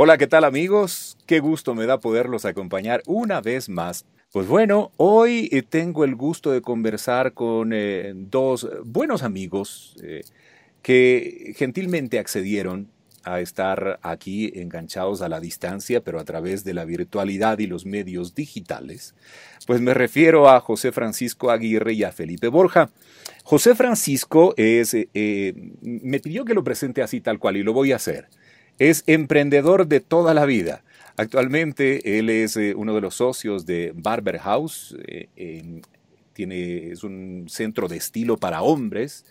Hola, ¿qué tal amigos? Qué gusto me da poderlos acompañar una vez más. Pues bueno, hoy eh, tengo el gusto de conversar con eh, dos buenos amigos eh, que gentilmente accedieron a estar aquí enganchados a la distancia, pero a través de la virtualidad y los medios digitales. Pues me refiero a José Francisco Aguirre y a Felipe Borja. José Francisco es, me pidió que lo presente así tal cual y lo voy a hacer. Es emprendedor de toda la vida. Actualmente él es eh, uno de los socios de Barber House. Eh, es un centro de estilo para hombres.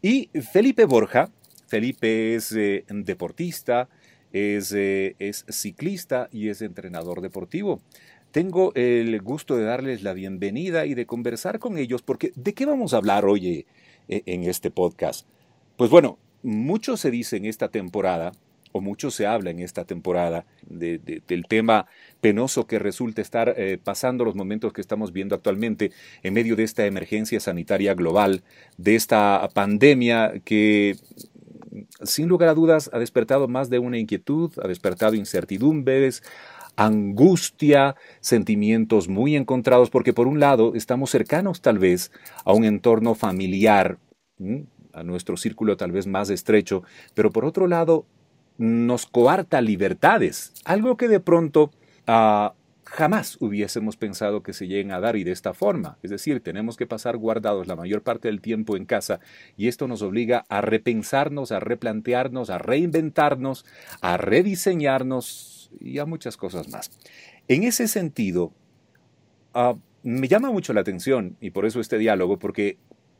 Y Felipe Borja. Felipe es eh, deportista, es, es ciclista y es entrenador deportivo tengo el gusto de darles la bienvenida y de conversar con ellos, porque ¿de qué vamos a hablar hoy en este podcast? Pues bueno, mucho se dice en esta temporada o mucho se habla en esta temporada del tema penoso que resulta estar eh, pasando los momentos que estamos viendo actualmente en medio de esta emergencia sanitaria global, de esta pandemia que sin lugar a dudas ha despertado más de una inquietud, ha despertado incertidumbres, angustia, sentimientos muy encontrados, porque por un lado estamos cercanos tal vez a un entorno familiar, a nuestro círculo tal vez más estrecho, pero por otro lado nos coarta libertades, algo que de pronto ah, jamás hubiésemos pensado que se lleguen a dar y de esta forma. Es decir, tenemos que pasar guardados la mayor parte del tiempo en casa y esto nos obliga a repensarnos, a replantearnos, a reinventarnos, a rediseñarnos y a muchas cosas más. En ese sentido, ah, me llama mucho la atención y por eso este diálogo, porque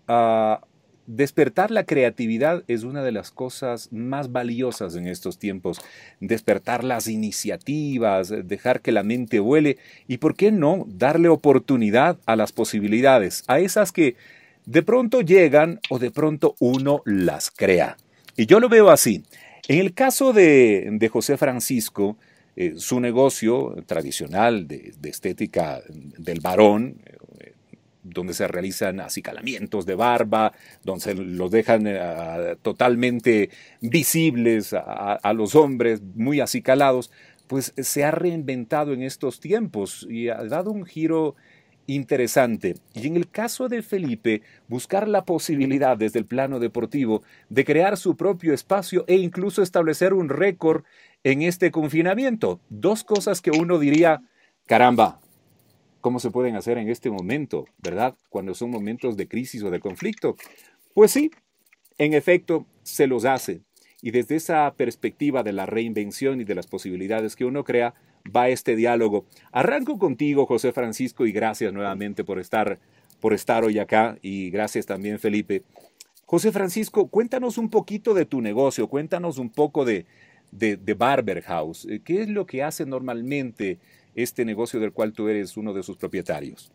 uh, Despertar la creatividad es una de las cosas más valiosas en estos tiempos. Despertar las iniciativas, dejar que la mente vuele y, ¿por qué no?, darle oportunidad a las posibilidades, a esas que de pronto llegan o de pronto uno las crea. Y yo lo veo así. En el caso de, José Francisco, eh, su negocio tradicional de, de estética del varón, donde se realizan acicalamientos de barba, donde se los dejan eh, totalmente visibles a, los hombres, muy acicalados, pues se ha reinventado en estos tiempos y ha dado un giro interesante. Y en el caso de Felipe, buscar la posibilidad desde el plano deportivo de crear su propio espacio e incluso establecer un récord en este confinamiento. Dos cosas que uno diría, caramba, cómo se pueden hacer en este momento, ¿verdad? Cuando son momentos de crisis o de conflicto. Pues sí, en efecto, se los hace. Y desde esa perspectiva de la reinvención y de las posibilidades que uno crea, va este diálogo. Arranco contigo, José Francisco, y gracias nuevamente por estar, por estar hoy acá, y gracias también, Felipe. José Francisco, cuéntanos un poquito de tu negocio, cuéntanos un poco de, de, de Barber House. ¿Qué es lo que hace normalmente? Este negocio del cual tú eres uno de sus propietarios.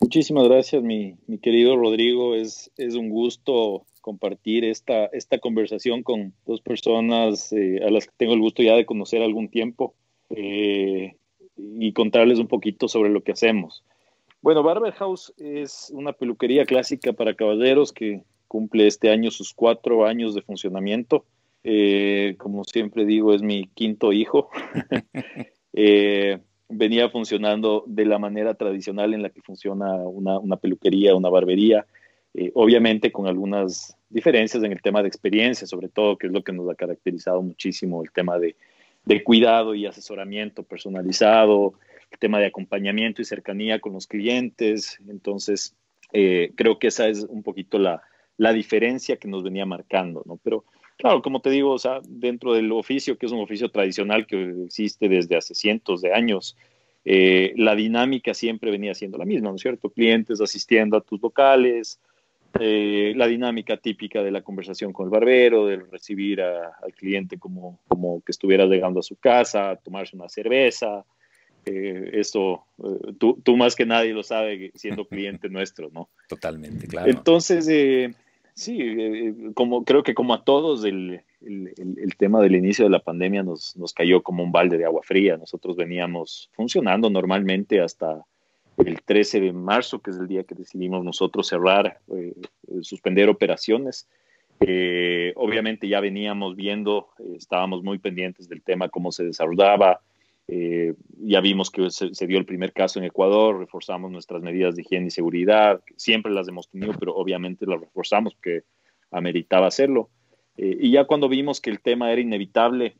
Muchísimas gracias, mi, querido Rodrigo. Es, es un gusto compartir esta, esta conversación con dos personas eh, a las que tengo el gusto ya de conocer algún tiempo eh, y contarles un poquito sobre lo que hacemos. Bueno, Barber House es una peluquería clásica para caballeros que cumple este año sus cuatro años de funcionamiento. Eh, como siempre digo, es mi quinto hijo. venía funcionando de la manera tradicional en la que funciona una, peluquería, una barbería, eh, obviamente con algunas diferencias en el tema de experiencia, sobre todo, que es lo que nos ha caracterizado muchísimo, el tema de, cuidado y asesoramiento personalizado, el tema de acompañamiento y cercanía con los clientes. Entonces, eh, creo que esa es un poquito la, la diferencia que nos venía marcando, ¿no? Pero Claro, como te digo, o sea, dentro del oficio, que es un oficio tradicional que existe desde hace cientos de años, eh, la dinámica siempre venía siendo la misma, ¿no es cierto? Clientes asistiendo a tus locales, eh, la dinámica típica de la conversación con el barbero, de recibir al cliente como, como que estuviera llegando a su casa, tomarse una cerveza. Eh, esto, tú, tú, más que nadie lo sabe siendo cliente nuestro, ¿no? Totalmente, claro. Entonces, Sí, eh, como creo que como a todos el, el, tema del inicio de la pandemia nos, nos, cayó como un balde de agua fría. Nosotros veníamos funcionando normalmente hasta el 13 de marzo, que es el día que decidimos nosotros cerrar, eh, suspender operaciones. Eh, obviamente ya veníamos viendo, eh, estábamos muy pendientes del tema, cómo se desarrollaba. Eh, ya vimos que se, dio el primer caso en Ecuador, reforzamos nuestras medidas de higiene y seguridad, siempre las hemos tenido, pero obviamente las reforzamos porque ameritaba hacerlo. y ya cuando vimos que el tema era inevitable,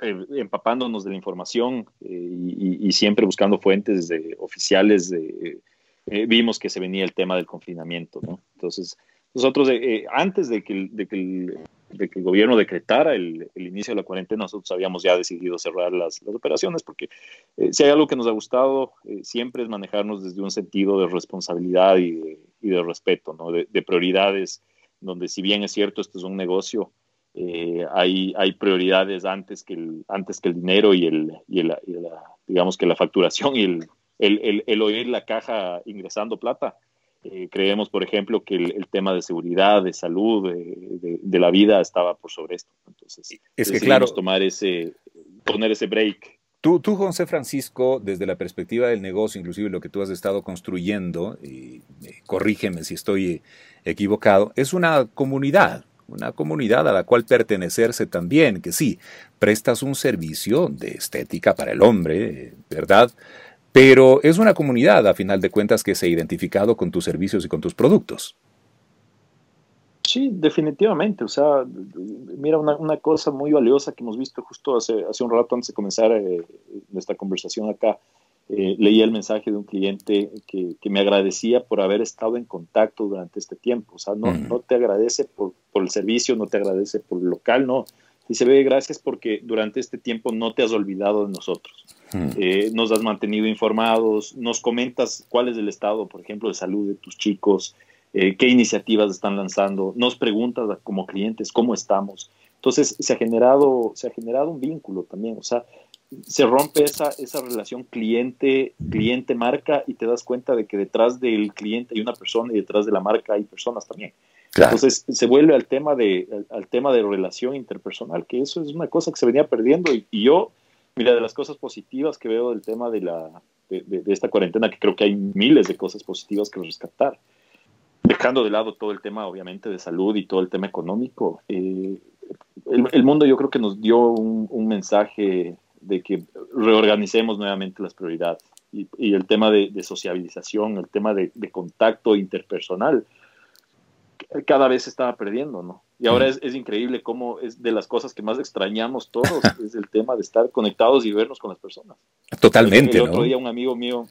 empapándonos de la información y, y, siempre buscando fuentes de, oficiales, vimos que se venía el tema del confinamiento, ¿no? Entonces, nosotros, eh, eh, antes de que, de, que el, de que, el, gobierno decretara el, el, inicio de la cuarentena, nosotros habíamos ya decidido cerrar las, las operaciones, porque eh, si hay algo que nos ha gustado, siempre es manejarnos desde un sentido de responsabilidad y de, y de respeto, ¿no? de, de, prioridades, donde si bien es cierto, esto es un negocio, hay, hay prioridades antes que el, antes que el dinero y, el, y, el, la, digamos que la facturación y el, el, el, oír la caja ingresando plata. Eh, creemos, por ejemplo, que el, tema de seguridad, de salud, de, la vida estaba por sobre esto. Entonces, es que claro, tomar ese, poner ese break. Tú, tú, José Francisco, desde la perspectiva del negocio, inclusive lo que tú has estado construyendo, y eh, corrígeme si estoy equivocado, es una comunidad, una comunidad a la cual pertenecerse también, que sí, prestas un servicio de estética para el hombre, ¿verdad? Pero es una comunidad, a final de cuentas, que se ha identificado con tus servicios y con tus productos. Sí, definitivamente. O sea, mira, una, cosa muy valiosa que hemos visto justo hace, hace un rato antes de comenzar eh, nuestra conversación acá. Eh, leía el mensaje de un cliente que, me agradecía por haber estado en contacto durante este tiempo. O sea, no, no te agradece por, por, el servicio, no te agradece por el local, no. Dice, ve, gracias porque durante este tiempo no te has olvidado de nosotros. Hmm. Eh, nos has mantenido informados, nos comentas cuál es el estado, por ejemplo, de salud de tus chicos, eh, qué iniciativas están lanzando, nos preguntas como clientes cómo estamos. Entonces se ha generado, se ha generado un vínculo también, o sea, se rompe esa, esa relación cliente, cliente marca y te das cuenta de que detrás del cliente hay una persona y detrás de la marca hay personas también. Entonces se vuelve al tema de al, tema de relación interpersonal, que eso es una cosa que se venía perdiendo y yo Mira, de las cosas positivas que veo del tema de, la, de, esta cuarentena, que creo que hay miles de cosas positivas que rescatar, dejando de lado todo el tema, obviamente, de salud y todo el tema económico, eh, el, mundo yo creo que nos dio un, mensaje de que reorganicemos nuevamente las prioridades. Y, el tema de, sociabilización, el tema de, contacto interpersonal, cada vez se estaba perdiendo, ¿no? Y ahora es, es, increíble cómo es de las cosas que más extrañamos todos, es el tema de estar conectados y vernos con las personas. Totalmente. El, otro día un amigo mío,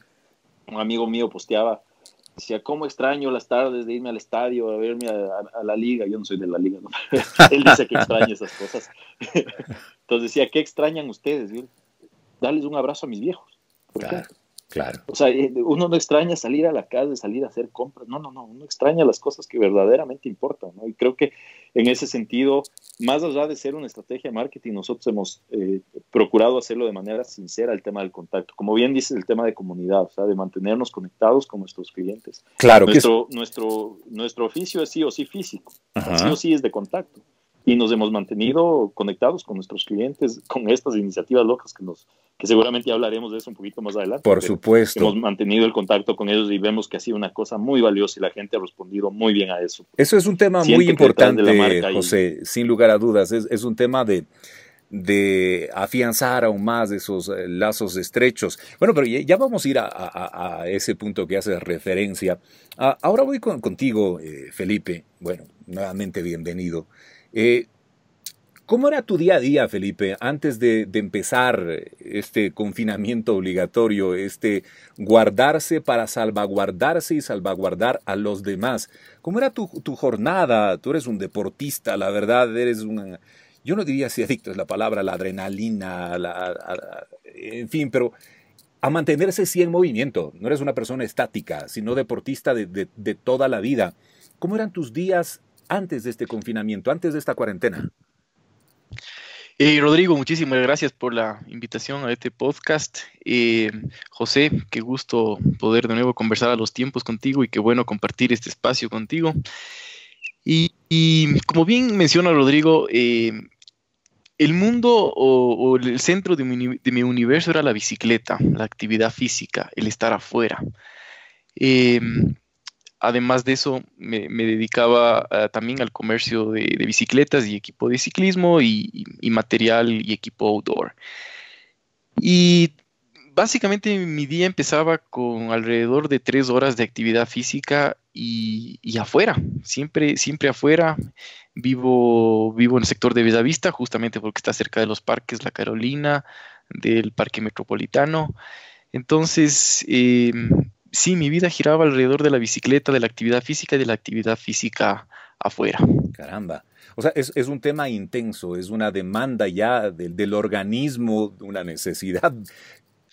un amigo mío posteaba, decía, ¿cómo extraño las tardes de irme al estadio a verme a, la liga? Yo no soy de la liga, ¿no? Él dice que extraña esas cosas. Entonces decía, ¿qué extrañan ustedes? Darles un abrazo a mis viejos. ¿Por qué? Claro. O sea, eh, uno no extraña salir a la calle, salir a hacer compras. No, no, no. Uno extraña las cosas que verdaderamente importan. ¿no? Y creo que en ese sentido, más allá de ser una estrategia de marketing, nosotros hemos eh, procurado hacerlo de manera sincera el tema del contacto. Como bien dices, el tema de comunidad, o sea, de mantenernos conectados con nuestros clientes. Claro. Nuestro, nuestro, nuestro oficio es sí o sí físico. Sí o sí es de contacto y nos hemos mantenido conectados con nuestros clientes con estas iniciativas locas que nos que seguramente hablaremos de eso un poquito más adelante. Por supuesto. Hemos mantenido el contacto con ellos y vemos que ha sido una cosa muy valiosa y la gente ha respondido muy bien a eso. Eso es un tema muy importante, José, sin lugar a dudas. Es, es un tema de, de afianzar aún más esos eh, lazos estrechos. Bueno, pero ya, vamos a ir a, a, ese punto que hace referencia. Ah, ahora voy contigo, eh, Felipe. Bueno, nuevamente bienvenido. Eh, ¿Cómo era tu día a día, Felipe, antes de, empezar este confinamiento obligatorio, este guardarse para salvaguardarse y salvaguardar a los demás? ¿Cómo era tu, jornada? Tú eres un deportista, la verdad, eres una... Yo no diría si adicto es la palabra, la adrenalina, en fin, pero a mantenerse sí en movimiento. No eres una persona estática, sino deportista de, de toda la vida. ¿Cómo eran tus días antes de este confinamiento, antes de esta cuarentena? Eh, Rodrigo, muchísimas gracias por la invitación a este podcast. Eh, José, qué gusto poder de nuevo conversar a los tiempos contigo y qué bueno compartir este espacio contigo. Y, como bien menciona Rodrigo, eh, el mundo o, el centro de mi, de mi, universo era la bicicleta, la actividad física, el estar afuera además de eso, me, dedicaba ah, también al comercio de, bicicletas y equipo de ciclismo y, material y equipo outdoor. Y básicamente mi día empezaba con alrededor de tres horas de actividad física y, afuera, siempre, siempre afuera. Vivo, vivo en el sector de Bellavista, justamente porque está cerca de los parques La Carolina, del Parque Metropolitano. Entonces, em, sí, mi vida giraba alrededor de la bicicleta, de la actividad física y de la actividad física afuera. Caramba. O sea, es, un tema intenso, es una demanda ya del, del organismo, una necesidad,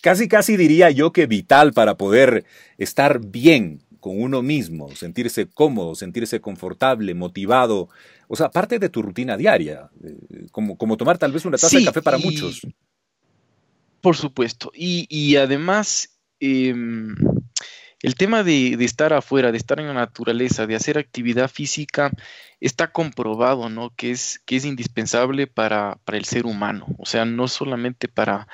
casi, casi diría yo que vital para poder estar bien con uno mismo, sentirse cómodo, sentirse confortable, motivado. O sea, parte de tu rutina diaria, eh, como, como tomar tal vez una taza de café para muchos. Por supuesto. Y, además, em, el tema de, estar afuera, de estar en la naturaleza, de hacer actividad física, está comprobado, ¿no? Que es, que es indispensable para, el ser humano. O sea, no solamente para,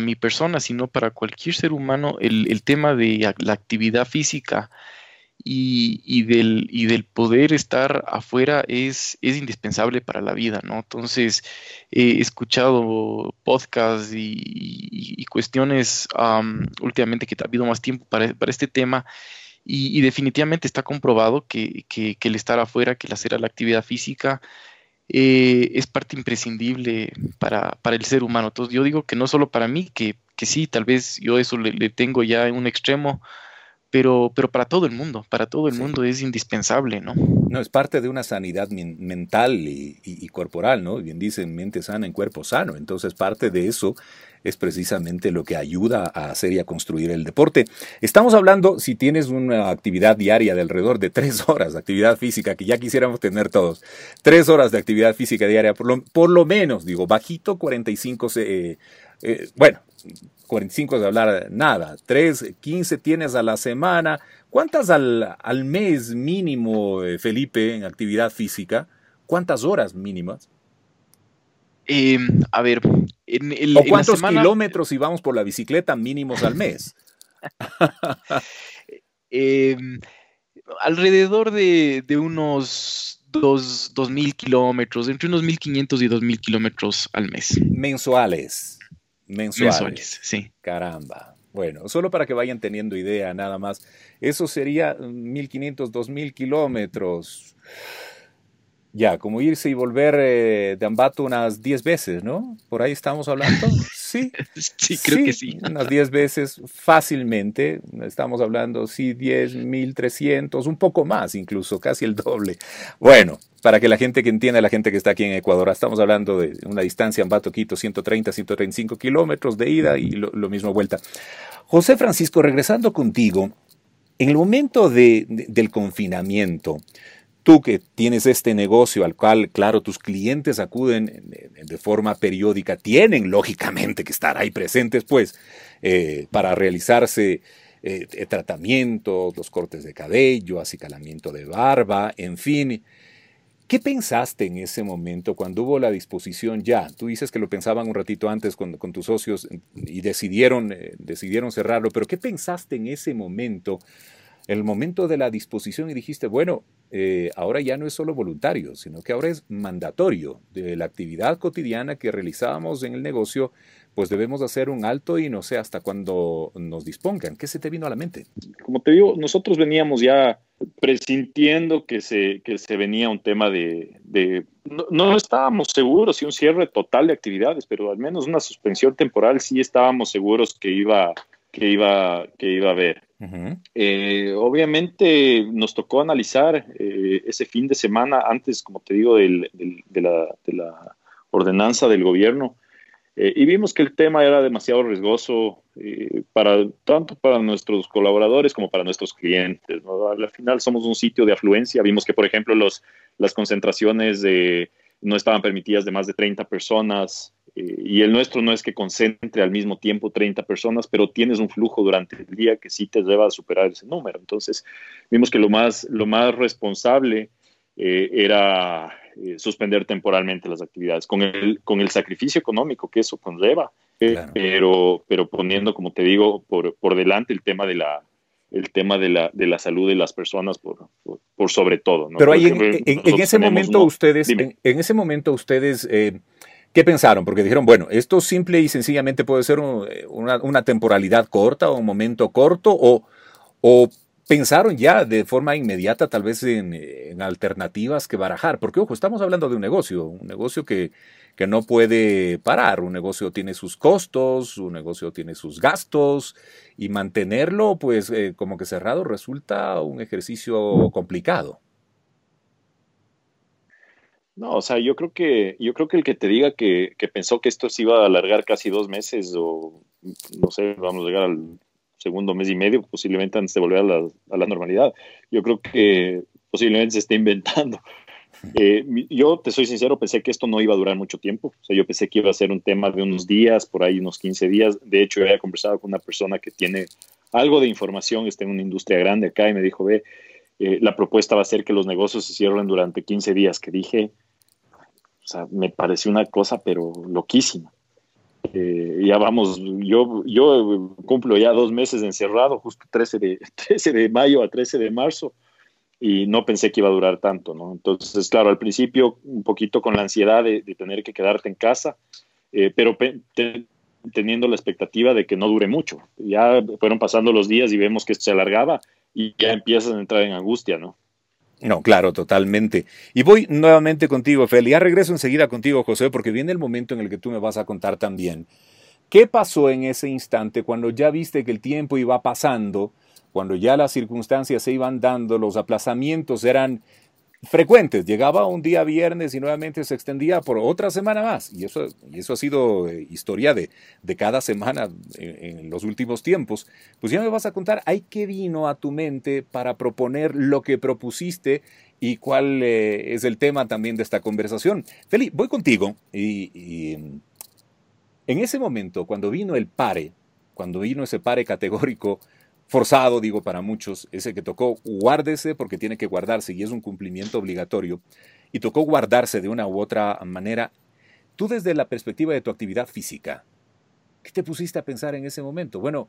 mi persona, sino para cualquier ser humano, el tema de la actividad física y, del, y del poder estar afuera es, es indispensable para la vida, ¿no? Entonces, he escuchado podcasts y, cuestiones últimamente que ha habido más tiempo para, este tema y, definitivamente está comprobado que, el estar afuera, que el hacer la actividad física, eh, es parte imprescindible para, el ser humano. Entonces yo digo que no solo para mí, que, sí, tal vez yo eso le, le tengo ya en un extremo, pero, pero para todo el mundo, para todo el mundo es indispensable, ¿no? No, es parte de una sanidad mental y, corporal, ¿no? Bien dicen, mente sana en cuerpo sano. Entonces, parte de eso es precisamente lo que ayuda a hacer y a construir el deporte. Estamos hablando, si tienes una actividad diaria de alrededor de tres horas de actividad física, que ya quisiéramos tener todos, tres horas de actividad física diaria, por lo, por lo menos, digo, bajito 45, eh, eh, bueno, 45 de hablar nada, 3, 15 tienes a la semana. ¿Cuántas al, al mes mínimo, eh, Felipe, en actividad física? ¿Cuántas horas mínimas? Em, a ver, en el, ¿O cuántos kilómetros si vamos por la bicicleta mínimos al mes? Em, alrededor de, de unos 2.000 kilómetros, entre unos 1.500 y 2.000 kilómetros al mes. Mensuales. Mensuales. sí. Caramba. Bueno, solo para que vayan teniendo idea nada más. Eso sería 1.500, 2.000 kilómetros. Ya, como irse y volver eh, de Ambato unas 10 veces, ¿no? Por ahí estamos hablando. Sí, sí creo que sí. Unas 10 veces fácilmente. Estamos hablando, sí, 10, 1300, un poco más incluso, casi el doble. Bueno, para que la gente que entienda, la gente que está aquí en Ecuador, estamos hablando de una distancia Ambato-Quito, 130, 135 kilómetros de ida y lo, mismo vuelta. José Francisco, regresando contigo, en el momento del confinamiento, Tú que tienes este negocio al cual, claro, tus clientes acuden de forma periódica, tienen lógicamente que estar ahí presentes, pues, eh, para realizarse eh, tratamientos, los cortes de cabello, acicalamiento de barba, en fin. ¿Qué pensaste en ese momento cuando hubo la disposición ya? Tú dices que lo pensaban un ratito antes con, tus socios y decidieron, eh, decidieron cerrarlo, pero ¿qué pensaste en ese momento? El momento de la disposición y dijiste, bueno, eh, ahora ya no es solo voluntario, sino que ahora es mandatorio de la actividad cotidiana que realizábamos en el negocio, pues debemos hacer un alto y no sé hasta cuándo nos dispongan. ¿Qué se te vino a la mente? Como te digo, nosotros veníamos ya presintiendo que se, que se venía un tema de... no, no, estábamos seguros si un cierre total de actividades, pero al menos una suspensión temporal sí estábamos seguros que iba, que iba, que iba a haber. Eh, obviamente nos tocó analizar eh, ese fin de semana antes, como te digo, de, la, ordenanza del gobierno eh, y vimos que el tema era demasiado riesgoso para tanto para nuestros colaboradores como para nuestros clientes. Al final somos un sitio de afluencia. Vimos que, por ejemplo, las concentraciones no estaban permitidas de más de 30 personas eh, y el nuestro no es que concentre al mismo tiempo 30 personas, pero tienes un flujo durante el día que sí te lleva a superar ese número. Entonces, vimos que lo más, lo más responsable eh, era eh, suspender temporalmente las actividades, con el, con el sacrificio económico que eso conlleva, pero, pero poniendo, como te digo, por, por delante el tema de la, el tema de la, de la salud de las personas por, por, sobre todo. Pero ahí en, ese momento ustedes, en, ese momento ustedes, ¿qué pensaron? Porque dijeron, bueno, esto simple y sencillamente puede ser una, una, temporalidad corta o un momento corto o, o pensaron ya de forma inmediata tal vez en, alternativas que barajar, porque ojo, estamos hablando de un negocio, un negocio que, que, no puede parar, un negocio tiene sus costos, un negocio tiene sus gastos y mantenerlo pues eh, como que cerrado resulta un ejercicio complicado. No, o sea, yo creo que, yo creo que el que te diga que, que pensó que esto se iba a alargar casi dos meses o no sé, vamos a llegar al segundo mes y medio, posiblemente antes de volver a la, a la normalidad. Yo creo que posiblemente se esté inventando. Eh, yo te soy sincero, pensé que esto no iba a durar mucho tiempo. O sea, yo pensé que iba a ser un tema de unos días, por ahí unos 15 días. De hecho, había conversado con una persona que tiene algo de información, está en una industria grande acá y me dijo, ve, eh, la propuesta va a ser que los negocios se cierren durante 15 días, que dije, sea, me pareció una cosa, pero loquísima. Eh, ya vamos, yo, yo cumplo ya dos meses encerrado, justo 13 de, 13 de mayo a 13 de marzo, y no pensé que iba a durar tanto, ¿no? Entonces, claro, al principio un poquito con la ansiedad de, tener que quedarte en casa, eh, pero teniendo la expectativa de que no dure mucho. Ya fueron pasando los días y vemos que esto se alargaba y ya empiezas a entrar en angustia, ¿no? No, claro, totalmente. Y voy nuevamente contigo, Feli. Ya regreso enseguida contigo, José, porque viene el momento en el que tú me vas a contar también. ¿Qué pasó en ese instante cuando ya viste que el tiempo iba pasando, cuando ya las circunstancias se iban dando, los aplazamientos eran frecuentes. Llegaba un día viernes y nuevamente se extendía por otra semana más. Y eso, y eso ha sido eh, historia de, de, cada semana en, los últimos tiempos. Pues ya me vas a contar, ¿hay qué vino a tu mente para proponer lo que propusiste y cuál eh, es el tema también de esta conversación? Feli, voy contigo y, y en ese momento, cuando vino el pare, cuando vino ese pare categórico, forzado, digo para muchos, ese que tocó guárdese porque tiene que guardarse y es un cumplimiento obligatorio, y tocó guardarse de una u otra manera, tú desde la perspectiva de tu actividad física, ¿qué te pusiste a pensar en ese momento? Bueno,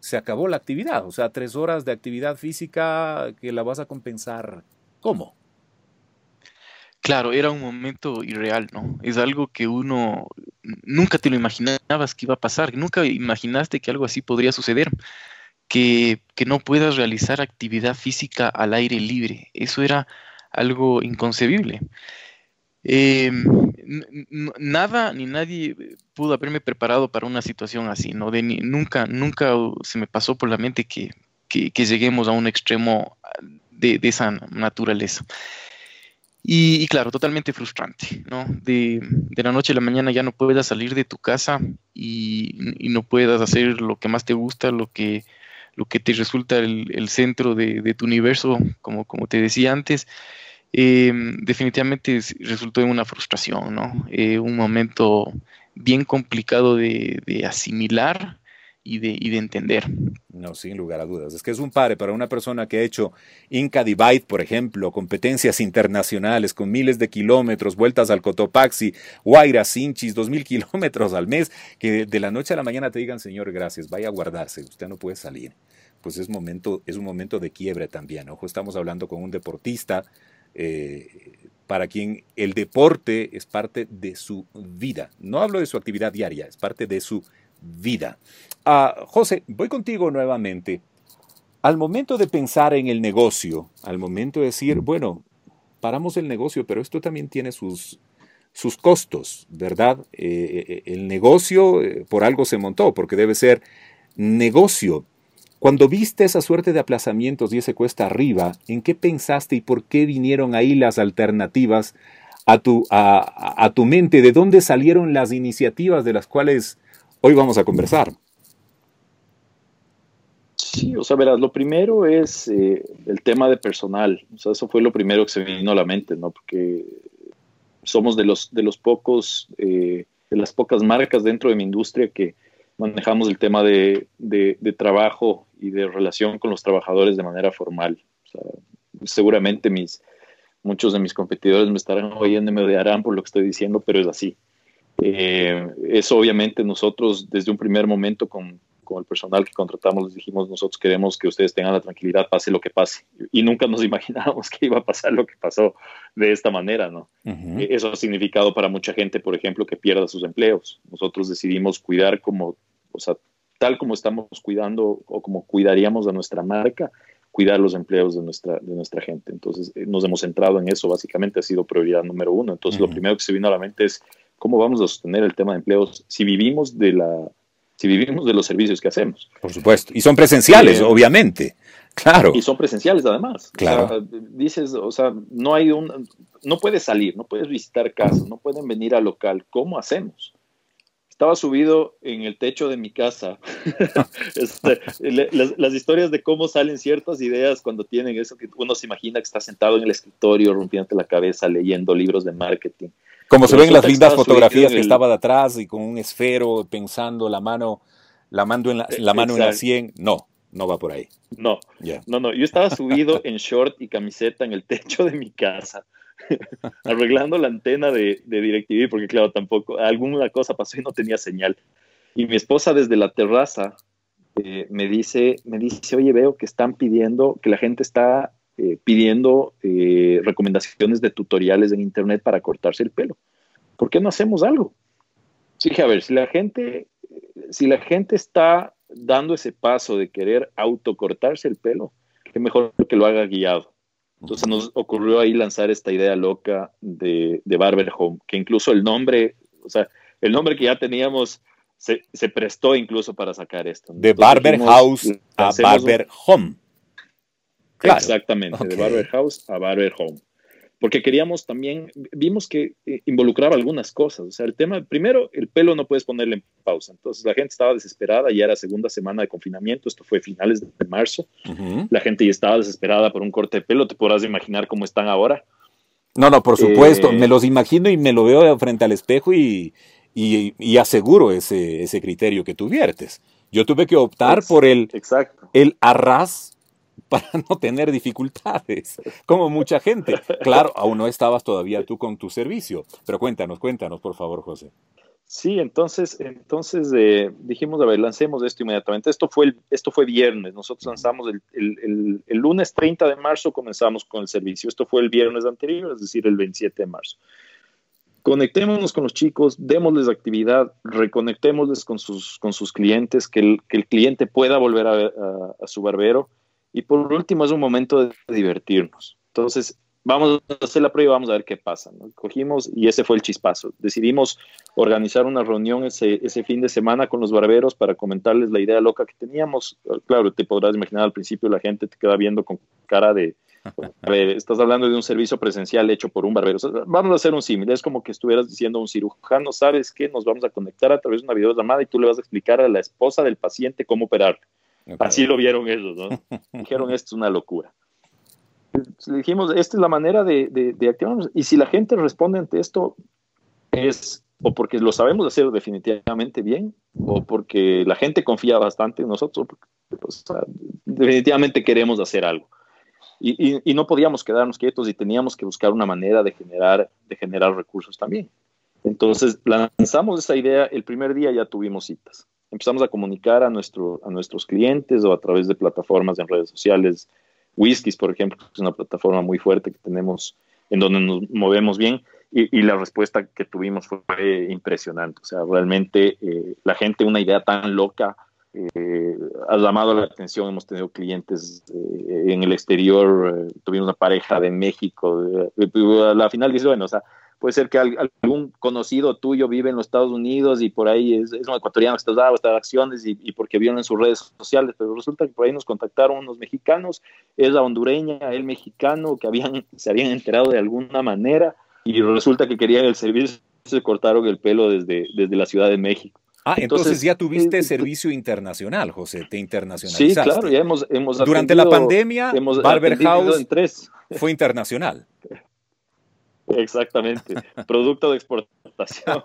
se acabó la actividad, o sea, tres horas de actividad física que la vas a compensar. ¿Cómo? Claro, era un momento irreal, ¿no? Es algo que uno nunca te lo imaginabas que iba a pasar, nunca imaginaste que algo así podría suceder que, no puedas realizar actividad física al aire libre. Eso era algo inconcebible. Eh, nada ni nadie pudo haberme preparado para una situación así, ¿no? De nunca, nunca se me pasó por la mente que, lleguemos a un extremo de, esa naturaleza. Y, claro, totalmente frustrante, ¿no? De, la noche a la mañana ya no puedas salir de tu casa y, y, no puedas hacer lo que más te gusta, lo que, lo que te resulta el, centro de, tu universo, como, como te decía antes, eh, definitivamente resultó en una frustración, ¿no? Eh, un momento bien complicado de, asimilar y de, entender. No, sin lugar a dudas. Es que es un padre para una persona que ha hecho Inca Divide, por ejemplo, competencias internacionales con miles de kilómetros, vueltas al Cotopaxi, Guaira, Sinchis, dos mil kilómetros al mes, que de la noche a la mañana te digan, señor, gracias, vaya a guardarse, usted no puede salir pues es, momento, es un momento de quiebre también. Ojo, estamos hablando con un deportista eh, para quien el deporte es parte de su vida. No hablo de su actividad diaria, es parte de su vida. Ah, José, voy contigo nuevamente. Al momento de pensar en el negocio, al momento de decir, bueno, paramos el negocio, pero esto también tiene sus, sus costos, ¿verdad? Eh, eh, el negocio por algo se montó, porque debe ser negocio. Cuando viste esa suerte de aplazamientos y ese cuesta arriba, ¿en qué pensaste y por qué vinieron ahí las alternativas a tu, a, tu mente? ¿De dónde salieron las iniciativas de las cuales hoy vamos a conversar? Sí, o sea, verás, lo primero es eh, el tema de personal. O sea, eso fue lo primero que se me vino a la mente, ¿no? Porque somos de los, de los pocos, eh, de las pocas marcas dentro de mi industria que manejamos el tema de, de, trabajo y de relación con los trabajadores de manera formal. seguramente mis, muchos de mis competidores me estarán oyendo y me odiarán por lo que estoy diciendo, pero es así. Eh, eso obviamente nosotros desde un primer momento con, con el personal que contratamos, les dijimos, nosotros queremos que ustedes tengan la tranquilidad, pase lo que pase. Y nunca nos imaginábamos que iba a pasar lo que pasó de esta manera, ¿no? E, eso ha significado para mucha gente, por ejemplo, que pierda sus empleos. Nosotros decidimos cuidar como, o sea, tal como estamos cuidando o como cuidaríamos a nuestra marca, cuidar los empleos de nuestra, de nuestra gente. Entonces, eh, nos hemos centrado en eso, básicamente ha sido prioridad número uno. Entonces, lo primero que se vino a la mente es cómo vamos a sostener el tema de empleos si vivimos de la si vivimos de los servicios que hacemos. Por supuesto. Y son presenciales, eh, obviamente. Claro. Y son presenciales además. Claro. dices, o sea, no hay un, no puedes salir, no puedes visitar casas, no pueden venir al local. ¿Cómo hacemos? estaba subido en el techo de mi casa. Este, las, historias de cómo salen ciertas ideas cuando tienen eso que uno se imagina que está sentado en el escritorio rompiéndote la cabeza leyendo libros de marketing. Como se ven las lindas fotografías que estaba de atrás y con un esfero pensando la mano, la mano en la, la mano en la sien. No, no va por ahí. No, no, no. Yo estaba subido en short y camiseta en el techo de mi casa arreglando la antena de, de DirecTV, porque claro, tampoco, alguna cosa pasó y no tenía señal. Y mi esposa desde la terraza eh, me, dice, me dice, oye, veo que están pidiendo, que la gente está eh, pidiendo eh, recomendaciones de tutoriales en Internet para cortarse el pelo. ¿Por qué no hacemos algo? dije, a ver, si la gente, si la gente está dando ese paso de querer autocortarse el pelo, qué mejor que lo haga guiado. Entonces nos ocurrió ahí lanzar esta idea loca de, Barber Home, que incluso el nombre, o sea, el nombre que ya teníamos se, prestó incluso para sacar esto. De Barber House a Barber Home. Exactamente, de Barber House a Barber Home porque queríamos también, vimos que eh, involucraba algunas cosas. O sea, el tema, primero, el pelo no puedes ponerle en pausa. Entonces la gente estaba desesperada, ya era segunda semana de confinamiento, esto fue finales de marzo. La gente ya estaba desesperada por un corte de pelo, te podrás imaginar cómo están ahora. No, no, por supuesto, eh, me los imagino y me lo veo frente al espejo y, y, aseguro ese, ese criterio que tú viertes. Yo tuve que optar por el, exacto. el arras para no tener dificultades, como mucha gente. Claro, aún no estabas todavía tú con tu servicio, pero cuéntanos, cuéntanos, por favor, José. Sí, entonces, entonces eh, dijimos, a ver, lancemos esto inmediatamente. Esto fue, el, esto fue viernes, nosotros lanzamos el, lunes 30 de marzo, comenzamos con el servicio. Esto fue el viernes anterior, es decir, el 27 de marzo. Conectémonos con los chicos, démosles actividad, reconectémosles con sus, con sus clientes, que el, que cliente pueda volver a, a su barbero y por último, es un momento de divertirnos. Entonces, vamos a hacer la prueba y vamos a ver qué pasa. Cogimos y ese fue el chispazo. Decidimos organizar una reunión ese, ese fin de semana con los barberos para comentarles la idea loca que teníamos. Claro, te podrás imaginar al principio la gente te queda viendo con cara de, a ver, estás hablando de un servicio presencial hecho por un barbero. vamos a hacer un símil. Es como que estuvieras diciendo a un cirujano, ¿sabes qué? Nos vamos a conectar a través de una videollamada y tú le vas a explicar a la esposa del paciente cómo operar. Así lo vieron ellos, ¿no? Dijeron, esto es una locura. Le dijimos, esta es la manera de, de, activarnos. Y si la gente responde ante esto, es o porque lo sabemos hacer definitivamente bien, o porque la gente confía bastante en nosotros, pues, definitivamente queremos hacer algo. Y, y, no podíamos quedarnos quietos y teníamos que buscar una manera de generar, de generar recursos también. Entonces lanzamos esa idea, el primer día ya tuvimos citas empezamos a comunicar a, nuestro, a nuestros clientes o a través de plataformas en redes sociales. Whiskies, por ejemplo, es una plataforma muy fuerte que tenemos en donde nos movemos bien y, la respuesta que tuvimos fue impresionante. O sea, realmente eh, la gente, una idea tan loca, eh, ha llamado la atención. Hemos tenido clientes eh, en el exterior, tuvimos una pareja de México. a la final dice, bueno, o sea, puede ser que algún conocido tuyo vive en los Estados Unidos y por ahí es, un ecuatoriano que está dando estas acciones y, porque vieron en sus redes sociales, pero resulta que por ahí nos contactaron unos mexicanos, es la hondureña, el mexicano, que habían, se habían enterado de alguna manera y resulta que querían el servicio, se cortaron el pelo desde, desde la Ciudad de México. Ah, entonces, ya tuviste eh, servicio internacional, José, te internacionalizaste. Sí, claro, ya hemos, hemos Durante la pandemia, Barber House fue internacional. Exactamente, producto de exportación.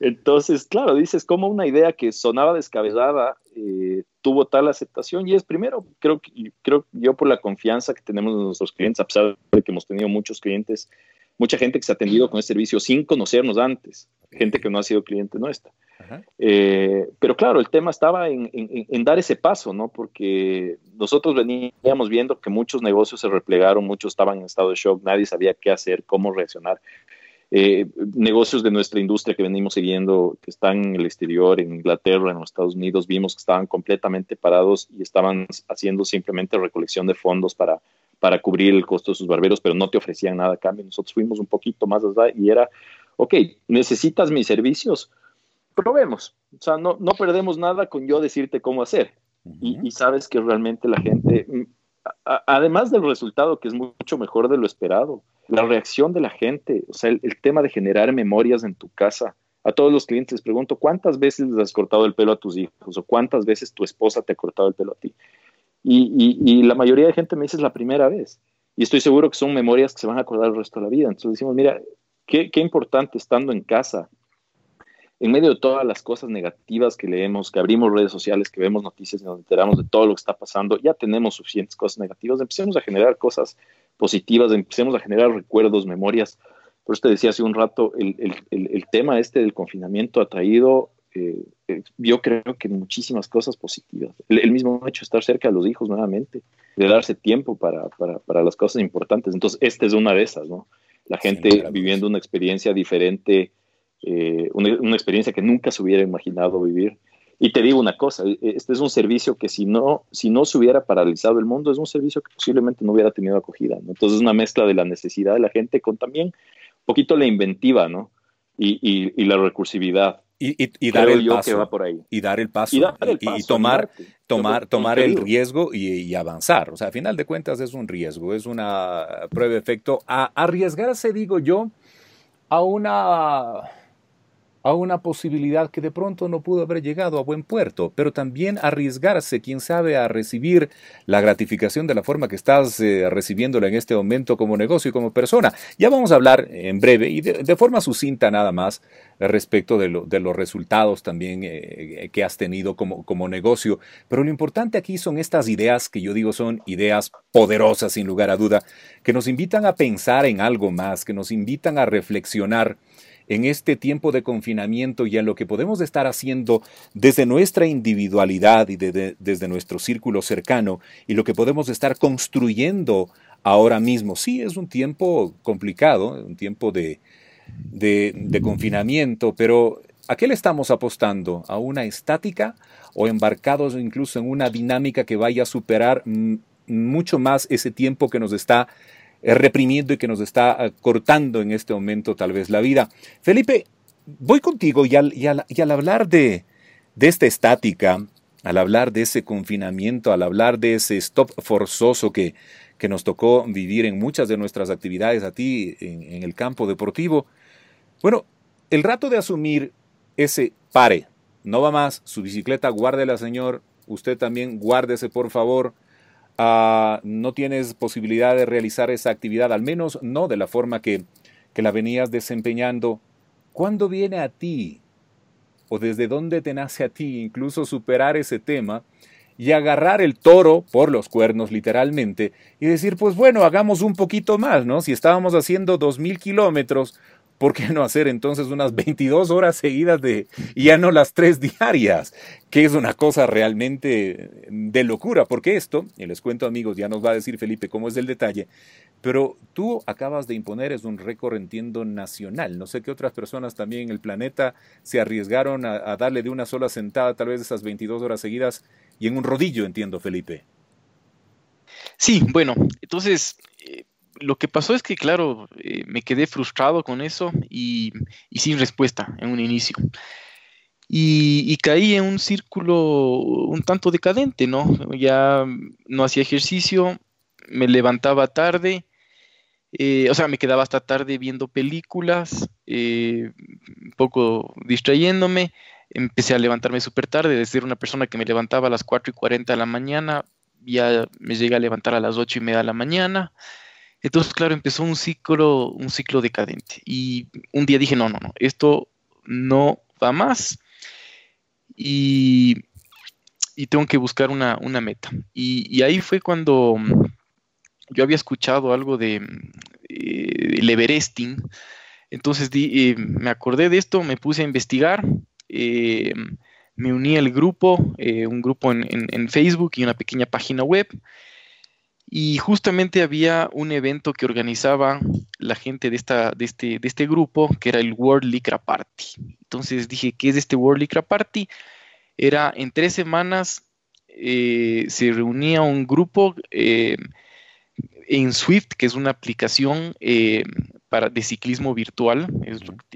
Entonces, claro, dices, como una idea que sonaba descabellada eh, tuvo tal aceptación y es primero, creo, que, creo yo por la confianza que tenemos en nuestros clientes, a pesar de que hemos tenido muchos clientes, mucha gente que se ha atendido con este servicio sin conocernos antes, gente que no ha sido cliente nuestra. Eh, pero claro, el tema estaba en, dar ese paso, ¿no? Porque nosotros veníamos viendo que muchos negocios se replegaron, muchos estaban en estado de shock, nadie sabía qué hacer, cómo reaccionar. Eh, negocios de nuestra industria que venimos siguiendo, que están en el exterior, en Inglaterra, en los Estados Unidos, vimos que estaban completamente parados y estaban haciendo simplemente recolección de fondos para, para cubrir el costo de sus barberos, pero no te ofrecían nada a cambio. Nosotros fuimos un poquito más allá y era, ok, necesitas mis servicios, probemos. O sea, no, no perdemos nada con yo decirte cómo hacer. y, sabes que realmente la gente, mm, además del resultado que es mucho mejor de lo esperado, la reacción de la gente, o sea, el, tema de generar memorias en tu casa. A todos los clientes les pregunto, ¿cuántas veces les has cortado el pelo a tus hijos? ¿O cuántas veces tu esposa te ha cortado el pelo a ti? Y, la mayoría de gente me dice es la primera vez. Y estoy seguro que son memorias que se van a acordar el resto de la vida. Entonces decimos, mira, qué, qué importante estando en casa, en medio de todas las cosas negativas que leemos, que abrimos redes sociales, que vemos noticias y nos enteramos de todo lo que está pasando, ya tenemos suficientes cosas negativas, empecemos a generar cosas positivas, empecemos a generar recuerdos, memorias. Por eso te decía hace un rato, el, tema este del confinamiento ha traído, eh, eh, yo creo que muchísimas cosas positivas. El, mismo hecho de estar cerca de los hijos nuevamente, de darse tiempo para, las cosas importantes. Entonces, esta es una de esas, ¿no? La gente viviendo una experiencia diferente, eh, una, experiencia que nunca se hubiera imaginado vivir. Y te digo una cosa, e, este es un servicio que si no, si no se hubiera paralizado el mundo, es un servicio que posiblemente no hubiera tenido acogida. Entonces es una mezcla de la necesidad de la gente con también un poquito la inventiva, ¿no? Y, la recursividad. Y, dar el paso, por ahí. y dar el paso. Y, tomar, tomar, tomar el riesgo y, avanzar. O sea, a final de cuentas es un riesgo, es una prueba de efecto. A arriesgarse, digo yo, a una a una posibilidad que de pronto no pudo haber llegado a buen puerto, pero también arriesgarse, quién sabe, a recibir la gratificación de la forma que estás eh, recibiéndola en este momento como negocio y como persona. Ya vamos a hablar en breve y de, forma sucinta nada más respecto de, los resultados también eh, que has tenido como, como negocio, pero lo importante aquí son estas ideas que yo digo son ideas poderosas sin lugar a duda, que nos invitan a pensar en algo más, que nos invitan a reflexionar en este tiempo de confinamiento y en lo que podemos estar haciendo desde nuestra individualidad y desde nuestro círculo cercano y lo que podemos estar construyendo ahora mismo. Sí, es un tiempo complicado, un tiempo de, de confinamiento, pero ¿a qué le estamos apostando? ¿A una estática o embarcados incluso en una dinámica que vaya a superar mucho más ese tiempo que nos está reprimiendo y que nos está eh, cortando en este momento tal vez la vida. Felipe, voy contigo y al, hablar de, esta estática, al hablar de ese confinamiento, al hablar de ese stop forzoso que, nos tocó vivir en muchas de nuestras actividades a ti en, el campo deportivo, bueno, el rato de asumir ese pare, no va más, su bicicleta guárdela señor, usted también guárdese por favor, Ah, no tienes posibilidad de realizar esa actividad, al menos no de la forma que, que la venías desempeñando, ¿cuándo viene a ti? ¿O desde dónde te nace a ti incluso superar ese tema? y agarrar el toro por los cuernos literalmente y decir, pues bueno, hagamos un poquito más, ¿no? Si estábamos haciendo dos mil kilómetros, ¿por qué no hacer entonces unas 22 horas seguidas de, y ya no las tres diarias? Que es una cosa realmente de locura, porque esto, y les cuento amigos, ya nos va a decir Felipe cómo es el detalle, pero tú acabas de imponer, es un récord, entiendo, nacional. No sé qué otras personas también en el planeta se arriesgaron a, darle de una sola sentada tal vez esas 22 horas seguidas y en un rodillo, entiendo, Felipe. Sí, bueno, entonces lo que pasó es que, claro, eh, me quedé frustrado con eso y, sin respuesta en un inicio. Y, caí en un círculo un tanto decadente, ¿no? Ya no hacía ejercicio, me levantaba tarde, eh, o sea, me quedaba hasta tarde viendo películas, eh, un poco distrayéndome. Empecé a levantarme súper tarde, de ser una persona que me levantaba a las 4 y 40 de la mañana, ya me llegué a levantar a las 8 y media de la mañana. Entonces, claro, empezó un ciclo, un ciclo decadente. Y un día dije, no, no, no, esto no va más. Y, tengo que buscar una, meta. Y, ahí fue cuando mm, yo había escuchado algo de eh, el Everesting. Entonces eh, me acordé de esto, me puse a investigar eh, me uní al grupo, un grupo en, Facebook y una pequeña página web. Y justamente había un evento que organizaba la gente de, esta, de, este, de este grupo, que era el World Licra Party. Entonces dije, ¿qué es este World Licra Party? Era en tres semanas eh, se reunía un grupo eh, en Swift, que es una aplicación eh, para, de ciclismo virtual,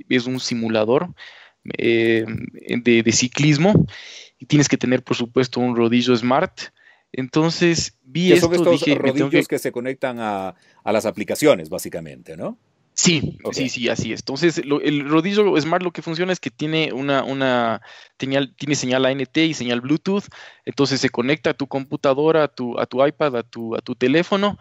es, un simulador de, ciclismo, y tienes que tener, por supuesto, un rodillo smart. Entonces vi esto, son estos rodillos que... se conectan a, a las aplicaciones, básicamente, ¿no? Sí, sí, sí, así es. Entonces, el rodillo Smart lo que funciona es que tiene una, una señal, tiene señal ANT y señal Bluetooth. Entonces se conecta a tu computadora, a tu, a tu iPad, a tu, a tu teléfono,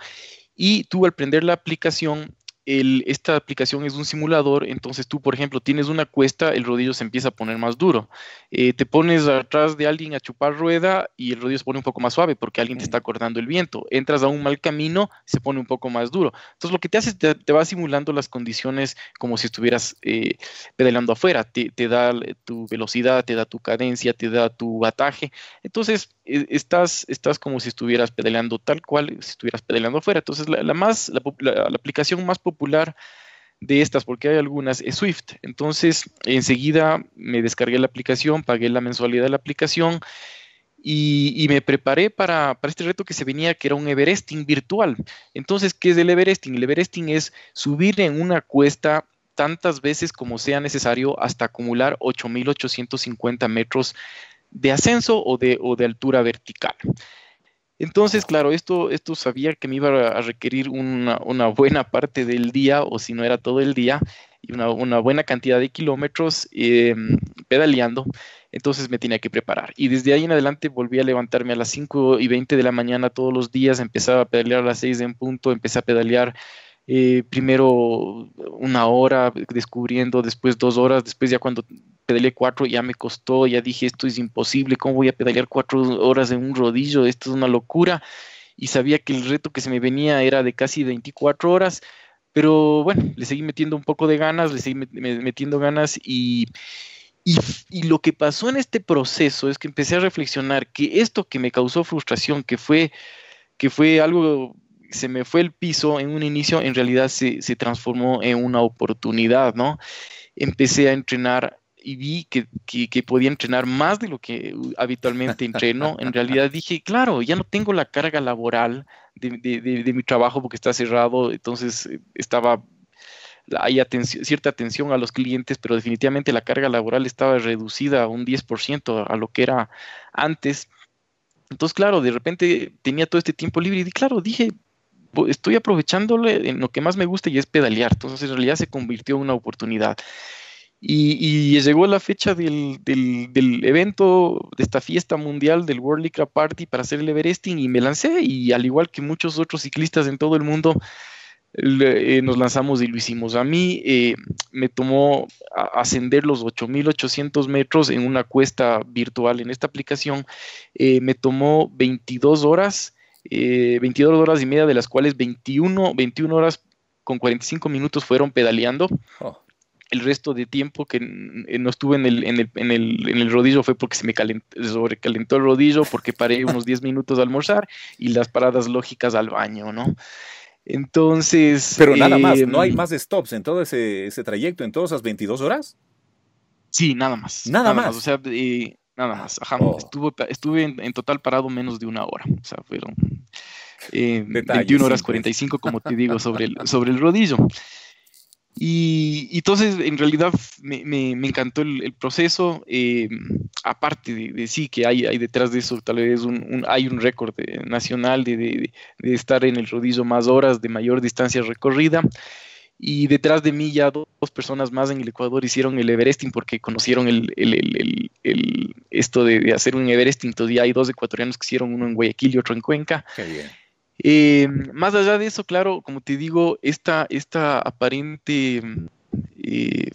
y tú al prender la aplicación esta aplicación es un simulador, entonces tú, por ejemplo, tienes una cuesta, el rodillo se empieza a poner más duro. Eh, te pones atrás de alguien a chupar rueda y el rodillo se pone un poco más suave porque alguien te está cortando el viento. Entras a un mal camino, se pone un poco más duro. Entonces lo que te hace es te, te va simulando las condiciones como si estuvieras eh, pedaleando afuera. Te, te, da tu velocidad, te da tu cadencia, te da tu bataje. Entonces e, estás, estás como si estuvieras pedaleando tal cual, si estuvieras pedaleando afuera. Entonces la, más, la, la aplicación más popular de estas, porque hay algunas, es Swift. Entonces, enseguida me descargué la aplicación, pagué la mensualidad de la aplicación y, me preparé para, este reto que se venía, que era un Everesting virtual. Entonces, ¿qué es el Everesting? El Everesting es subir en una cuesta tantas veces como sea necesario hasta acumular 8.850 metros de ascenso o de, o de altura vertical. Entonces, claro, esto, esto sabía que me iba a requerir una, buena parte del día, o si no era todo el día, y una, buena cantidad de kilómetros em, pedaleando. Entonces me tenía que preparar. Y desde ahí en adelante volví a levantarme a las 5 y 20 de la mañana todos los días, empezaba a pedalear a las 6 en punto, empecé a pedalear eh, primero una hora descubriendo, después dos horas, después ya cuando pedaleé cuatro ya me costó, ya dije esto es imposible, ¿cómo voy a pedalear cuatro horas en un rodillo? Esto es una locura. Y sabía que el reto que se me venía era de casi 24 horas, pero bueno, le seguí metiendo un poco de ganas, le seguí metiendo ganas y, y, y, lo que pasó en este proceso es que empecé a reflexionar que esto que me causó frustración, que fue, que fue algo, se me fue el piso en un inicio, en realidad se, se transformó en una oportunidad, ¿no? Empecé a entrenar y vi que, que, podía entrenar más de lo que habitualmente entreno, en realidad dije, claro, ya no tengo la carga laboral de, mi trabajo porque está cerrado, entonces eh, estaba, hay cierta atención a los clientes, pero definitivamente la carga laboral estaba reducida un 10% a lo que era antes. Entonces, claro, de repente tenía todo este tiempo libre y claro, dije, estoy aprovechándole en lo que más me gusta y es pedalear. Entonces, en realidad se convirtió en una oportunidad. Y, llegó la fecha del, evento, de esta fiesta mundial del World League Party para hacer el Everesting y me lancé y al igual que muchos otros ciclistas en todo el mundo, eh, nos lanzamos y lo hicimos. A mí eh, me tomó ascender los 8.800 metros en una cuesta virtual en esta aplicación. Eh, me tomó 22 horas, 22 horas y media de las cuales 21, 21 horas con 45 minutos fueron pedaleando. Oh el resto de tiempo que no estuve en el, en el, en el, en el rodillo fue porque se me sobrecalentó el rodillo, porque paré unos 10 minutos a almorzar y las paradas lógicas al baño, ¿no? Entonces... Pero nada más, ¿no hay más stops en todo ese, ese, trayecto, en todas esas 22 horas? Sí, nada más. Nada, más. O sea, eh, nada más. Ajá, oh. estuve, estuve en, total parado menos de una hora. O sea, fueron eh, 21 horas 45, como te digo, sobre el, sobre el rodillo. Y, entonces, en realidad, me, me, encantó el, proceso. Eh, aparte de, sí que hay, hay detrás de eso, tal vez un, hay un récord nacional de, de, de, estar en el rodillo más horas, de mayor distancia recorrida. Y detrás de mí ya dos, personas más en el Ecuador hicieron el Everesting porque conocieron el, el, el, esto de, hacer un Everesting. Entonces ya hay dos ecuatorianos que hicieron uno en Guayaquil y otro en Cuenca. Qué bien. Eh, más allá de eso, claro, como te digo, esta, esta aparente, eh,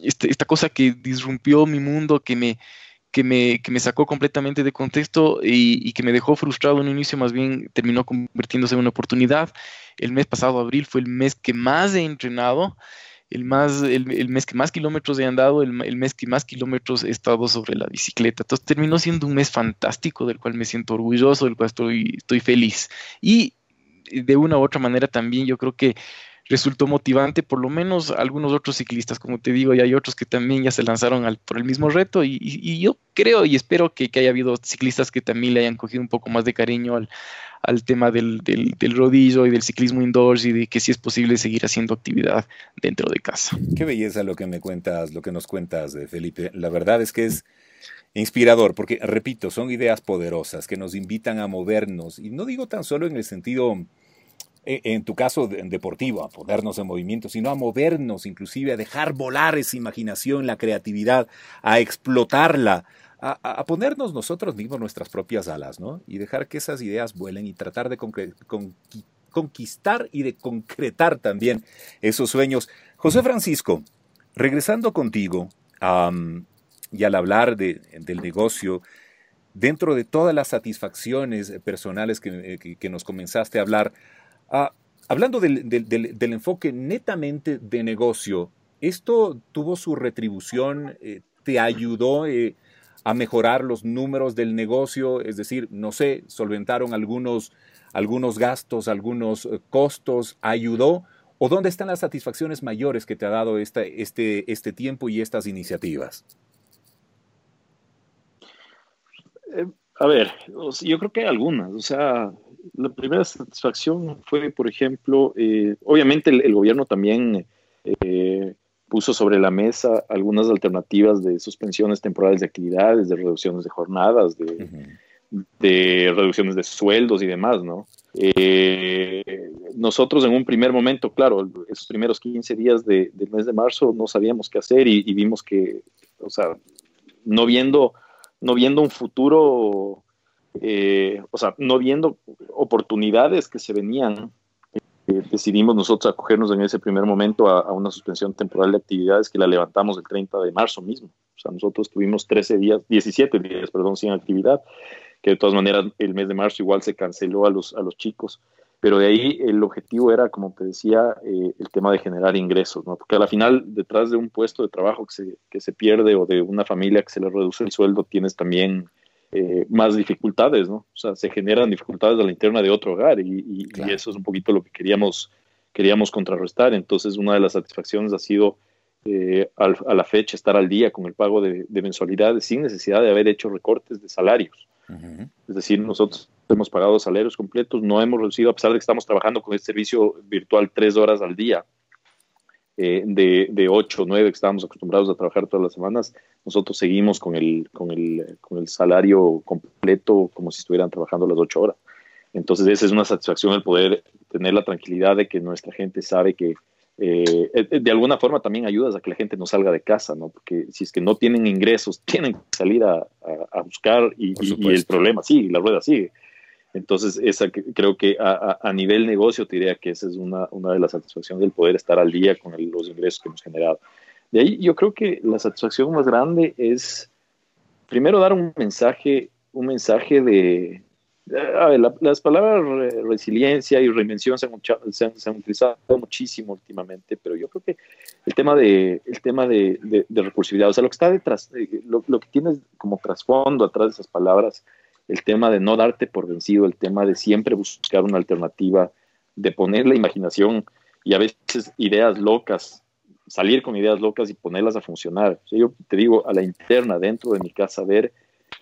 este, esta cosa que disrumpió mi mundo, que me, que me, que me sacó completamente de contexto y, que me dejó frustrado en un inicio, más bien terminó convirtiéndose en una oportunidad. El mes pasado, abril, fue el mes que más he entrenado. el, más, el, mes que más kilómetros he andado, el, mes que más kilómetros he estado sobre la bicicleta. Entonces terminó siendo un mes fantástico del cual me siento orgulloso, del cual estoy, estoy feliz. Y de una u otra manera también yo creo que resultó motivante, por lo menos algunos otros ciclistas, como te digo, y hay otros que también ya se lanzaron al, por el mismo reto y, yo creo y espero que, que, haya habido ciclistas que también le hayan cogido un poco más de cariño al, al tema del, del, rodillo y del ciclismo indoors y de que sí es posible seguir haciendo actividad dentro de casa. Qué belleza lo que me cuentas, lo que nos cuentas, Felipe. La verdad es que es inspirador, porque, repito, son ideas poderosas que nos invitan a movernos, y no digo tan solo en el sentido en tu caso deportivo, a ponernos en movimiento, sino a movernos, inclusive a dejar volar esa imaginación, la creatividad, a explotarla, a, ponernos nosotros mismos nuestras propias alas, ¿no? Y dejar que esas ideas vuelen y tratar de conquistar y de concretar también esos sueños. José Francisco, regresando contigo, y al hablar del negocio, dentro de todas las satisfacciones personales que eh, nos comenzaste a hablar, Ah, hablando del, enfoque netamente de negocio, ¿esto tuvo su retribución? Eh, ¿Te ayudó eh, a mejorar los números del negocio? Es decir, no sé, solventaron algunos, algunos gastos, algunos eh, costos, ¿ayudó? ¿O dónde están las satisfacciones mayores que te ha dado este, este tiempo y estas iniciativas? a ver, yo creo que hay algunas. O sea, la primera satisfacción fue, por ejemplo, eh, obviamente el, gobierno también eh, puso sobre la mesa algunas alternativas de suspensiones temporales de actividades, de reducciones de jornadas, de, reducciones de sueldos y demás, ¿no? Eh, nosotros en un primer momento, claro, esos primeros 15 días del mes de marzo no sabíamos qué hacer y, y vimos que, o sea, no viendo, no viendo un futuro eh, o sea, no viendo oportunidades que se venían, eh, decidimos nosotros acogernos en ese primer momento a, una suspensión temporal de actividades que la levantamos el 30 de marzo mismo. O sea, nosotros tuvimos 13 días, 17 días, perdón, sin actividad, que de todas maneras el mes de marzo igual se canceló a los, a los chicos. Pero de ahí el objetivo era, como te decía, eh, el tema de generar ingresos, ¿no? Porque a la final, detrás de un puesto de trabajo que se, que se pierde o de una familia que se le reduce el sueldo, tienes también eh, más dificultades, ¿no? O sea, se generan dificultades a la interna de otro hogar y, eso es un poquito lo que queríamos, queríamos contrarrestar. Entonces, una de las satisfacciones ha sido eh, a la fecha estar al día con el pago de, mensualidades sin necesidad de haber hecho recortes de salarios. Es decir, nosotros hemos pagado salarios completos, no hemos reducido, a pesar de que estamos trabajando con este servicio virtual tres horas al día eh, de, de 8 o 9 que estábamos acostumbrados a trabajar todas las semanas, nosotros seguimos con el, con el, con el salario completo como si estuvieran trabajando las 8 horas. Entonces, esa es una satisfacción el poder tener la tranquilidad de que nuestra gente sabe que eh, eh, de alguna forma también ayudas a que la gente no salga de casa, ¿no? Porque si es que no tienen ingresos, tienen que salir a, a, buscar y, y, el problema sigue, la rueda sigue. Entonces, esa, creo que a, nivel negocio te diría que esa es una, una de las satisfacciones del poder estar al día con los ingresos que hemos generado. De ahí yo creo que la satisfacción más grande es, primero, dar un mensaje, un mensaje de... A ver, las palabras resiliencia y reinvención se han, utilizado muchísimo últimamente, pero yo creo que el tema de, el tema de, de, recursividad, o sea, lo que está detrás, eh, lo, lo que tienes como trasfondo atrás de esas palabras, el tema de no darte por vencido, el tema de siempre buscar una alternativa, de poner la imaginación y a veces ideas locas, salir con ideas locas y ponerlas a funcionar. yo te digo, a la interna, dentro de mi casa, ver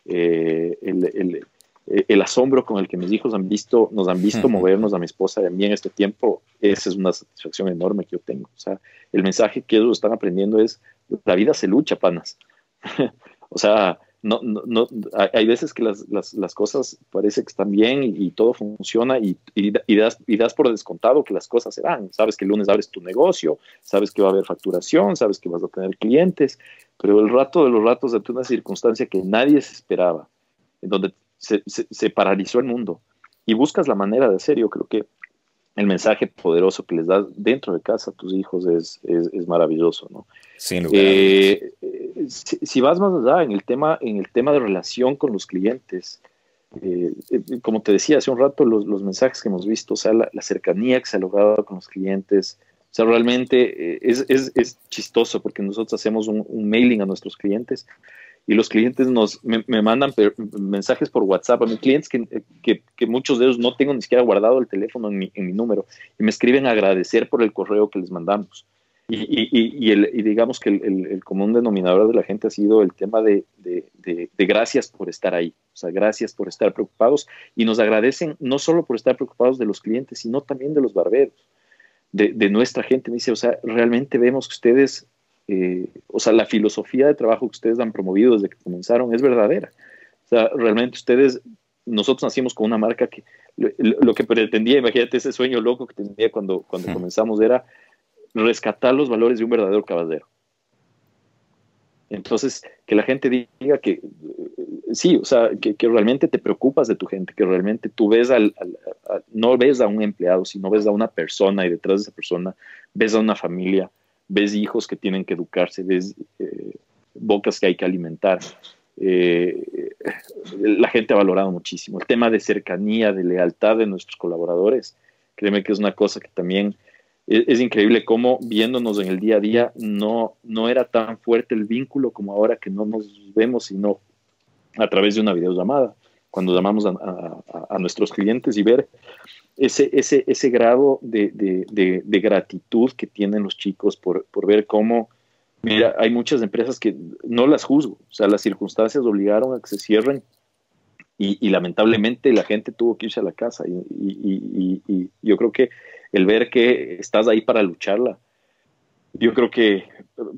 eh, el, asombro con el que mis hijos han visto, nos han visto movernos a mi esposa y a mí en este tiempo, esa es una satisfacción enorme que yo tengo. O sea, el mensaje que ellos están aprendiendo es, la vida se lucha, panas. o sea, no, no, no, hay veces que las, las, las, cosas parece que están bien y, todo funciona y, y, das, y das por descontado que las cosas se dan. Sabes que el lunes abres tu negocio, sabes que va a haber facturación, sabes que vas a tener clientes, pero el rato de los ratos de una circunstancia que nadie se esperaba, en donde se, se, se paralizó el mundo y buscas la manera de hacer, yo creo que el mensaje poderoso que les das dentro de casa a tus hijos es, es, maravilloso, ¿no? Sin lugar eh, si, vas más allá en el tema, en el tema de relación con los clientes, eh, eh, como te decía hace un rato, los, mensajes que hemos visto, o sea, la, cercanía que se ha logrado con los clientes, O sea, realmente eh, es, es, es chistoso porque nosotros hacemos un, mailing a nuestros clientes y los clientes nos me, mandan mensajes por WhatsApp a mis clientes que, que, que, muchos de ellos no tengo ni siquiera guardado el teléfono en mi, en mi, número y me escriben a agradecer por el correo que les mandamos. Y, y, y, el, y digamos que el, el, común denominador de la gente ha sido el tema de, de, de, de, gracias por estar ahí, o sea, gracias por estar preocupados y nos agradecen no solo por estar preocupados de los clientes, sino también de los barberos de, nuestra gente. Me dice, o sea, realmente vemos que ustedes, eh, o sea, la filosofía de trabajo que ustedes han promovido desde que comenzaron es verdadera. O sea, realmente ustedes, nosotros nacimos con una marca que lo, que pretendía, imagínate ese sueño loco que tenía cuando, cuando comenzamos, era rescatar los valores de un verdadero caballero. Entonces, que la gente diga que sí, o sea, que, realmente te preocupas de tu gente, que realmente tú ves al, no ves a un empleado, sino ves a una persona y detrás de esa persona ves a una familia, ves hijos que tienen que educarse, ves eh, bocas que hay que alimentar. Eh, la gente ha valorado muchísimo. El tema de cercanía, de lealtad de nuestros colaboradores, créeme que es una cosa que también es, increíble cómo viéndonos en el día a día no, no era tan fuerte el vínculo como ahora que no nos vemos, sino a través de una videollamada, cuando llamamos a, nuestros clientes y ver ese, ese, ese grado de, de, gratitud que tienen los chicos por, por, ver cómo, mira, hay muchas empresas que no las juzgo, o sea, las circunstancias obligaron a que se cierren y, y lamentablemente la gente tuvo que irse a la casa y, y, y, yo creo que el ver que estás ahí para lucharla, yo creo que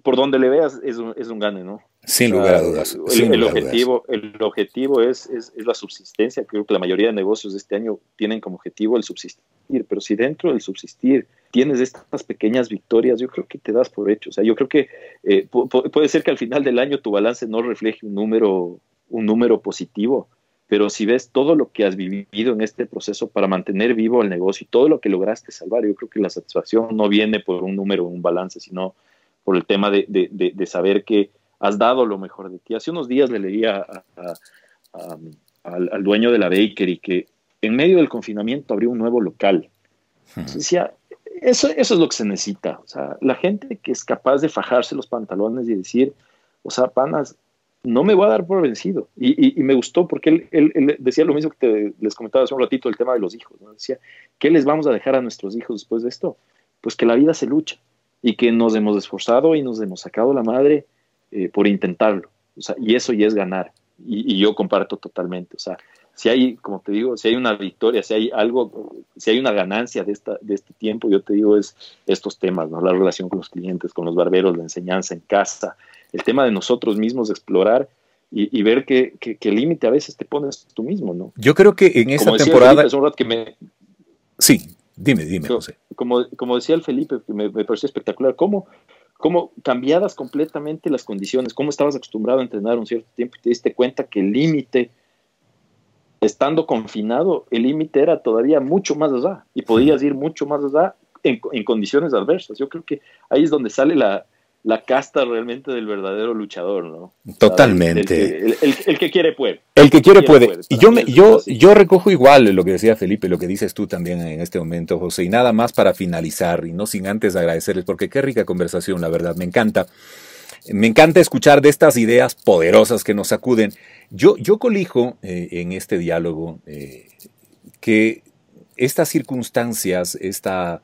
por donde le veas es un, es un gane, ¿no? Sin lugar a dudas. El, objetivo, el objetivo es, es, la subsistencia. Creo que la mayoría de negocios de este año tienen como objetivo el subsistir. Pero si dentro del subsistir tienes estas pequeñas victorias, yo creo que te das por hecho. O sea, yo creo que eh, puede ser que al final del año tu balance no refleje un número, un número positivo. Pero si ves todo lo que has vivido en este proceso para mantener vivo el negocio y todo lo que lograste salvar, yo creo que la satisfacción no viene por un número, un balance, sino por el tema de, de, de saber que has dado lo mejor de ti. Hace unos días le leía al, dueño de la bakery que en medio del confinamiento abrió un nuevo local. Decía, eso, eso es lo que se necesita. O sea, la gente que es capaz de fajarse los pantalones y decir, o sea, panas, no me voy a dar por vencido. Y, me gustó porque él, decía lo mismo que les comentaba hace un ratito, el tema de los hijos. Decía, ¿qué les vamos a dejar a nuestros hijos después de esto? Pues que la vida se lucha y que nos hemos esforzado y nos hemos sacado la madre eh, por intentarlo. O sea, y eso ya es ganar. Y, yo comparto totalmente. O sea, si hay, como te digo, si hay una victoria, si hay algo, si hay una ganancia de, esta, de este tiempo, yo te digo, es estos temas, ¿no? La relación con los clientes, con los barberos, la enseñanza en casa, el tema de nosotros mismos, de explorar y, ver qué, límite a veces te pones tú mismo, ¿no? Yo creo que en esta temporada... que me... Sí, dime, dime, José. Como, como decía el Felipe, que me, me pareció espectacular, cómo cómo cambiadas completamente las condiciones, cómo estabas acostumbrado a entrenar un cierto tiempo y te diste cuenta que el límite, estando confinado, el límite era todavía mucho más allá y podías ir mucho más allá en, en condiciones adversas. Yo creo que ahí es donde sale la, la casta realmente del verdadero luchador, ¿no? Totalmente. El, que quiere puede. El que quiere, puede. Y yo, me, yo, yo recojo igual lo que decía Felipe, lo que dices tú también en este momento, José. Y nada más para finalizar, y no sin antes agradecerles, porque qué rica conversación, la verdad, me encanta. Me encanta escuchar de estas ideas poderosas que nos sacuden. Yo, yo colijo eh, en este diálogo eh, que estas circunstancias, esta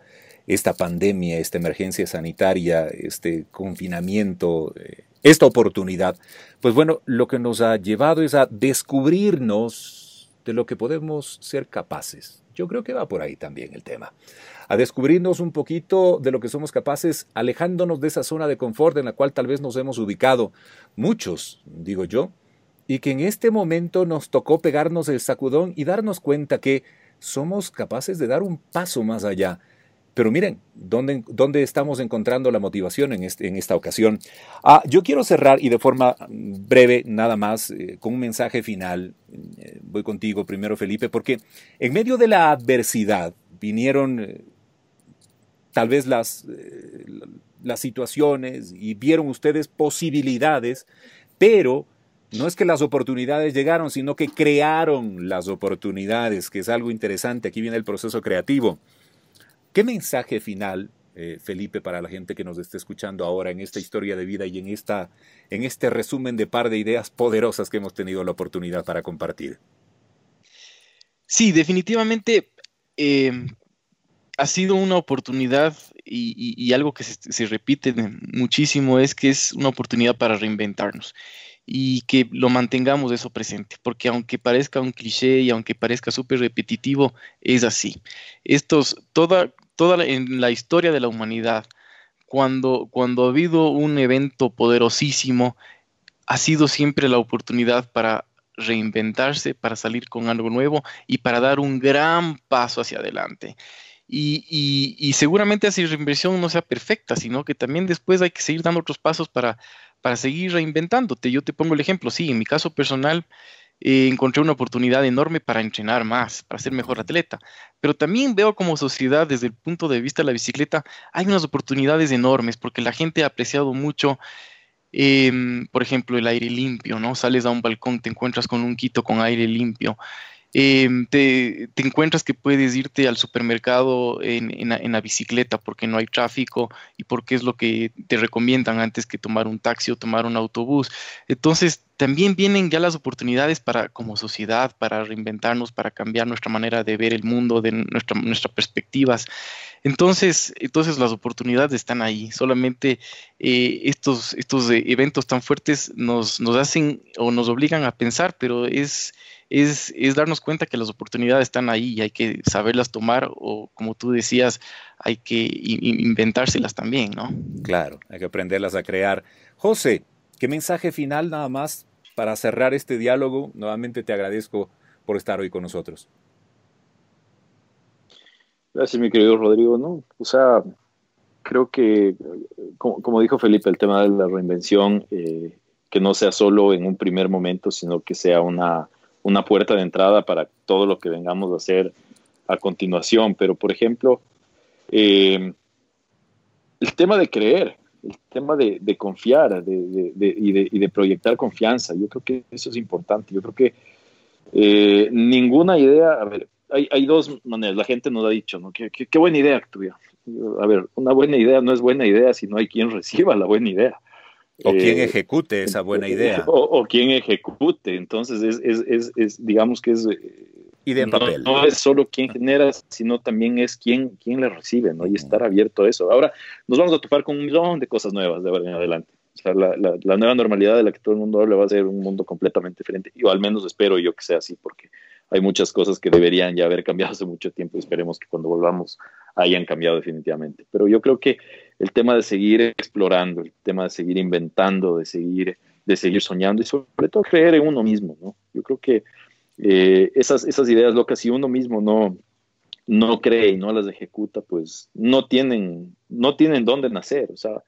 esta pandemia, esta emergencia sanitaria, este confinamiento, eh, esta oportunidad, pues bueno, lo que nos ha llevado es a descubrirnos de lo que podemos ser capaces. Yo creo que va por ahí también el tema. A descubrirnos un poquito de lo que somos capaces, alejándonos de esa zona de confort en la cual tal vez nos hemos ubicado, muchos, digo yo, y que en este momento nos tocó pegarnos el sacudón y darnos cuenta que somos capaces de dar un paso más allá pero miren, ¿dónde, dónde estamos encontrando la motivación en, este, en esta ocasión? Ah, yo quiero cerrar y de forma breve, nada más, eh, con un mensaje final. Eh, voy contigo primero, Felipe, porque en medio de la adversidad vinieron eh, tal vez las, las situaciones y vieron ustedes posibilidades, pero no es que las oportunidades llegaron, sino que crearon las oportunidades, que es algo interesante. Aquí viene el proceso creativo. ¿Qué mensaje final eh, Felipe, para la gente que nos esté escuchando ahora en esta historia de vida y en, esta, en este resumen de par de ideas poderosas que hemos tenido la oportunidad para compartir? Sí, definitivamente eh, ha sido una oportunidad y, algo que se, repite muchísimo es que es una oportunidad para reinventarnos y que lo mantengamos eso presente, porque aunque parezca un cliché y aunque parezca súper repetitivo, es así. Estos, toda, toda en la historia de la humanidad, cuando, cuando ha habido un evento poderosísimo, ha sido siempre la oportunidad para reinventarse, para salir con algo nuevo y para dar un gran paso hacia adelante. Y, seguramente esa reinversión no sea perfecta, sino que también después hay que seguir dando otros pasos para, para seguir reinventándote. Yo te pongo el ejemplo, sí, en mi caso personal eh, encontré una oportunidad enorme para entrenar más, para ser mejor atleta, pero también veo como sociedad desde el punto de vista de la bicicleta, hay unas oportunidades enormes porque la gente ha apreciado mucho em, por ejemplo, el aire limpio, ¿no? Sales a un balcón, te encuentras con un quito con aire limpio, Em, te, encuentras que puedes irte al supermercado en, en, la bicicleta porque no hay tráfico y porque es lo que te recomiendan antes que tomar un taxi o tomar un autobús. Entonces, también vienen ya las oportunidades para, como sociedad, para reinventarnos, para cambiar nuestra manera de ver el mundo, de nuestra, nuestras perspectivas. Entonces, entonces las oportunidades están ahí. Solamente eh, estos, estos eh, eventos tan fuertes nos, nos hacen o nos obligan a pensar, pero es es, darnos cuenta que las oportunidades están ahí y hay que saberlas tomar o, como tú decías, hay que inventárselas también, ¿no? Claro, hay que aprenderlas a crear. José, ¿qué mensaje final nada más para cerrar este diálogo? Nuevamente te agradezco por estar hoy con nosotros. Gracias, mi querido Rodrigo. ¿no? O sea, creo que, como, dijo Felipe, el tema de la reinvención, eh, que no sea solo en un primer momento, sino que sea una una puerta de entrada para todo lo que vengamos a hacer a continuación. Pero, por ejemplo, eh, el tema de creer, el tema de, confiar y, de, proyectar confianza, yo creo que eso es importante. Yo creo que eh, ninguna idea, a ver, hay, dos maneras, la gente nos ha dicho, ¿no? Qué, qué, buena idea tuya. A ver, una buena idea no es buena idea si no hay quien reciba la buena idea. O quien eh, ejecute esa buena idea. O, quien ejecute. Entonces, es, es, es, es digamos que es... Eh, idea en papel. No, es solo quien genera, sino también es quien, quien le recibe, ¿no? Y estar abierto a eso. Ahora, nos vamos a topar con un millón de cosas nuevas de ahora en adelante. O sea, la, la, nueva normalidad de la que todo el mundo habla va a ser un mundo completamente diferente. Y al menos espero yo que sea así, porque hay muchas cosas que deberían ya haber cambiado hace mucho tiempo y esperemos que cuando volvamos hayan cambiado definitivamente. Pero yo creo que el tema de seguir explorando, el tema de seguir inventando, de seguir, de seguir soñando y sobre todo creer en uno mismo, ¿no? Yo creo que eh, esas, esas ideas locas, si uno mismo no, no cree y no las ejecuta, pues no tienen, no tienen dónde nacer. O sea,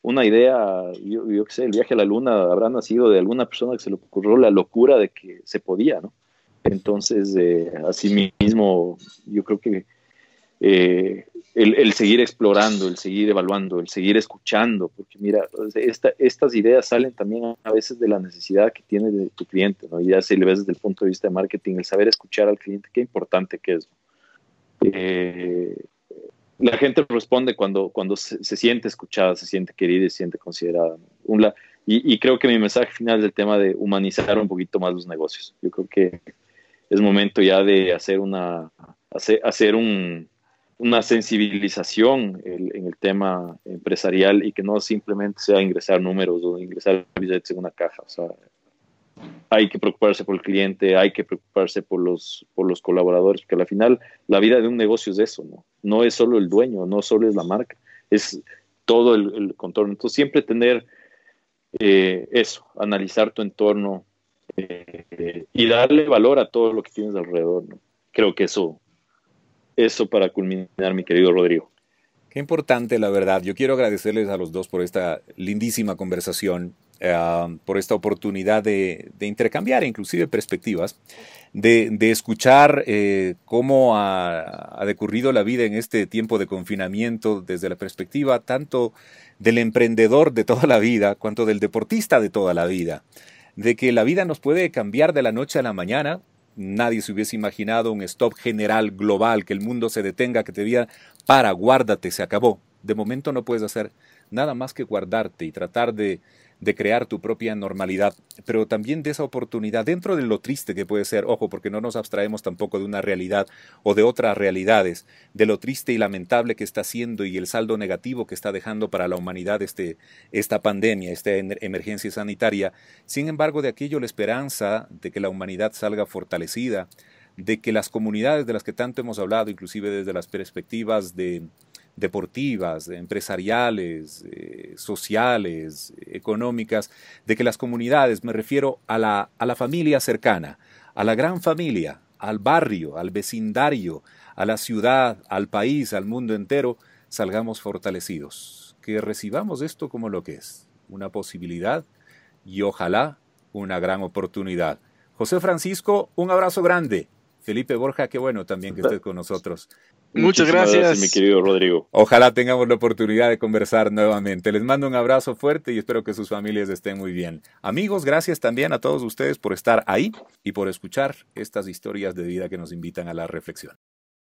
una idea, yo, yo qué sé, el viaje a la luna habrá nacido de alguna persona que se le ocurrió la locura de que se podía, ¿no? Entonces, eh, así mismo, yo creo que eh, el, seguir explorando, el seguir evaluando, el seguir escuchando, porque mira, estas ideas salen también a veces de la necesidad que tiene de tu cliente, ¿no? ya si le ves desde el punto de vista de marketing, el saber escuchar al cliente, qué importante que es. Eh, la gente responde cuando, cuando se, siente escuchada, se siente querida y se siente considerada. y, y, creo que mi mensaje final es el tema de humanizar un poquito más los negocios. Yo creo que es momento ya de hacer una hacer, hacer un, una sensibilización en el tema empresarial y que no simplemente sea ingresar números o ingresar billetes en una caja. O sea, hay que preocuparse por el cliente, hay que preocuparse por los, por los colaboradores, porque al final la vida de un negocio es eso, ¿no? No es solo el dueño, no solo es la marca, es todo el, contorno. Entonces, siempre tener eh, eso, analizar tu entorno, eh, y darle valor a todo lo que tienes alrededor. Creo que eso, eso para culminar, mi querido Rodrigo. Qué importante, la verdad. Yo quiero agradecerles a los dos por esta lindísima conversación, eh, por esta oportunidad de, intercambiar inclusive perspectivas, de, escuchar eh, cómo ha, ha, decurrido la vida en este tiempo de confinamiento desde la perspectiva tanto del emprendedor de toda la vida, cuanto del deportista de toda la vida de que la vida nos puede cambiar de la noche a la mañana. Nadie se hubiese imaginado un stop general global, que el mundo se detenga, que te diga, para, guárdate, se acabó. De momento no puedes hacer nada más que guardarte y tratar de, de crear tu propia normalidad, pero también de esa oportunidad dentro de lo triste que puede ser, ojo, porque no nos abstraemos tampoco de una realidad o de otras realidades, de lo triste y lamentable que está siendo y el saldo negativo que está dejando para la humanidad este, esta pandemia, esta emergencia sanitaria. Sin embargo, de aquello la esperanza de que la humanidad salga fortalecida, de que las comunidades de las que tanto hemos hablado, inclusive desde las perspectivas de, deportivas, empresariales, eh, sociales, económicas, de que las comunidades, me refiero a la, a la familia cercana, a la gran familia, al barrio, al vecindario, a la ciudad, al país, al mundo entero, salgamos fortalecidos, que recibamos esto como lo que es, una posibilidad y ojalá una gran oportunidad. José Francisco, un abrazo grande. Felipe Borja, qué bueno también que estés con nosotros. Muchas gracias. mi querido Rodrigo. Ojalá tengamos la oportunidad de conversar nuevamente. Les mando un abrazo fuerte y espero que sus familias estén muy bien. Amigos, gracias también a todos ustedes por estar ahí y por escuchar estas historias de vida que nos invitan a la reflexión.